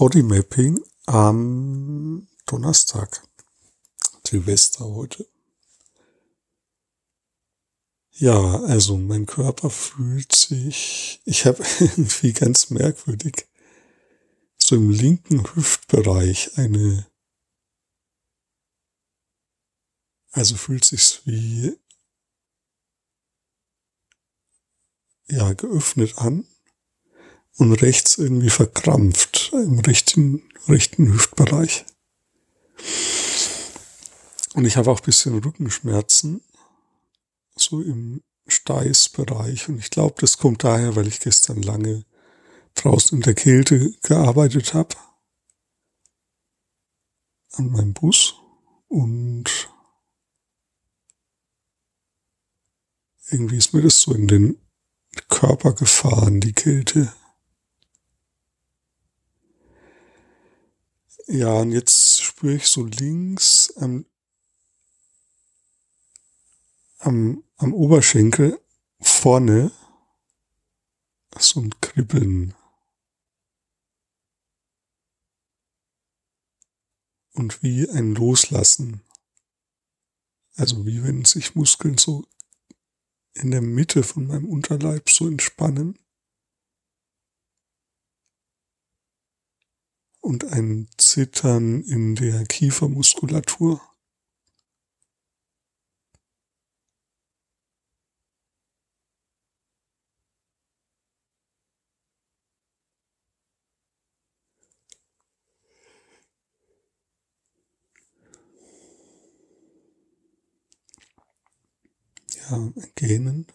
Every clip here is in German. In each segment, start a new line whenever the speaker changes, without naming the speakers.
Bodymapping am Donnerstag. Silvester heute. Ja, also mein Körper fühlt sich, ich habe irgendwie ganz merkwürdig so im linken Hüftbereich eine, also fühlt sich's wie ja geöffnet an und rechts irgendwie verkrampft im rechten, rechten Hüftbereich. Und ich habe auch bisschen Rückenschmerzen, so im Steißbereich. Und ich glaube, das kommt daher, weil ich gestern lange draußen in der Kälte gearbeitet habe. An meinem Bus. Und irgendwie ist mir das so in den Körper gefahren, die Kälte. Ja, und jetzt spüre ich so links am, am, am Oberschenkel vorne so ein Kribbeln. Und wie ein Loslassen. Also wie wenn sich Muskeln so in der Mitte von meinem Unterleib so entspannen. Und ein Zittern in der Kiefermuskulatur. Ja, Gähnen.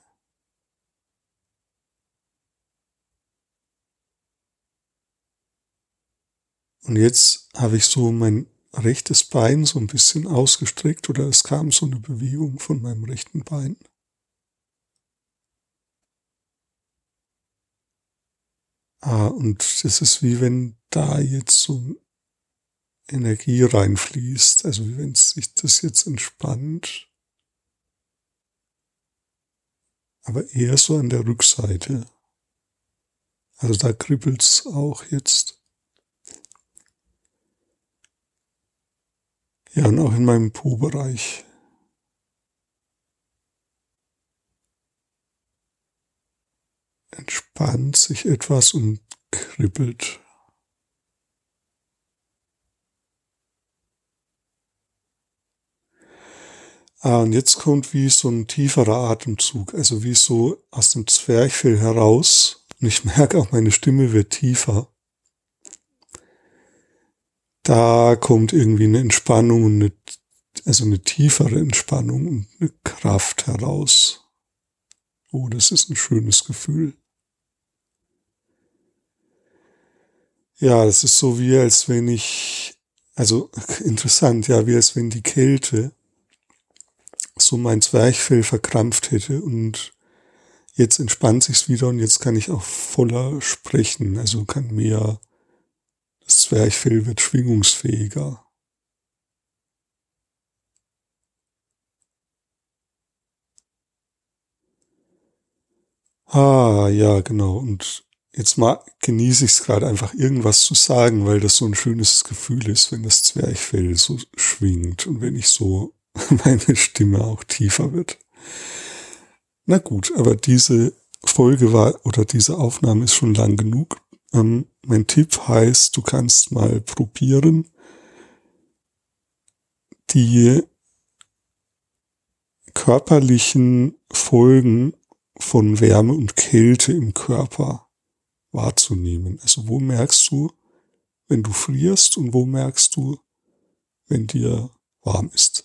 Und jetzt habe ich so mein rechtes Bein so ein bisschen ausgestreckt oder es kam so eine Bewegung von meinem rechten Bein. Ah, und das ist wie wenn da jetzt so Energie reinfließt, also wie wenn sich das jetzt entspannt, aber eher so an der Rückseite. Also da kribbelt's auch jetzt. Ja, und auch in meinem Po-Bereich. Entspannt sich etwas und kribbelt. Ah, und jetzt kommt wie so ein tieferer Atemzug, also wie so aus dem Zwerchfell heraus. Und ich merke auch, meine Stimme wird tiefer da kommt irgendwie eine Entspannung und eine, also eine tiefere Entspannung und eine Kraft heraus. Oh, das ist ein schönes Gefühl. Ja, das ist so wie als wenn ich, also interessant, ja, wie als wenn die Kälte so mein Zwerchfell verkrampft hätte und jetzt entspannt sich's wieder und jetzt kann ich auch voller sprechen, also kann mehr das Zwerchfell wird schwingungsfähiger. Ah, ja, genau. Und jetzt mal genieße ich es gerade einfach irgendwas zu sagen, weil das so ein schönes Gefühl ist, wenn das Zwerchfell so schwingt und wenn ich so meine Stimme auch tiefer wird. Na gut, aber diese Folge war oder diese Aufnahme ist schon lang genug. Ähm, mein Tipp heißt, du kannst mal probieren, die körperlichen Folgen von Wärme und Kälte im Körper wahrzunehmen. Also wo merkst du, wenn du frierst und wo merkst du, wenn dir warm ist.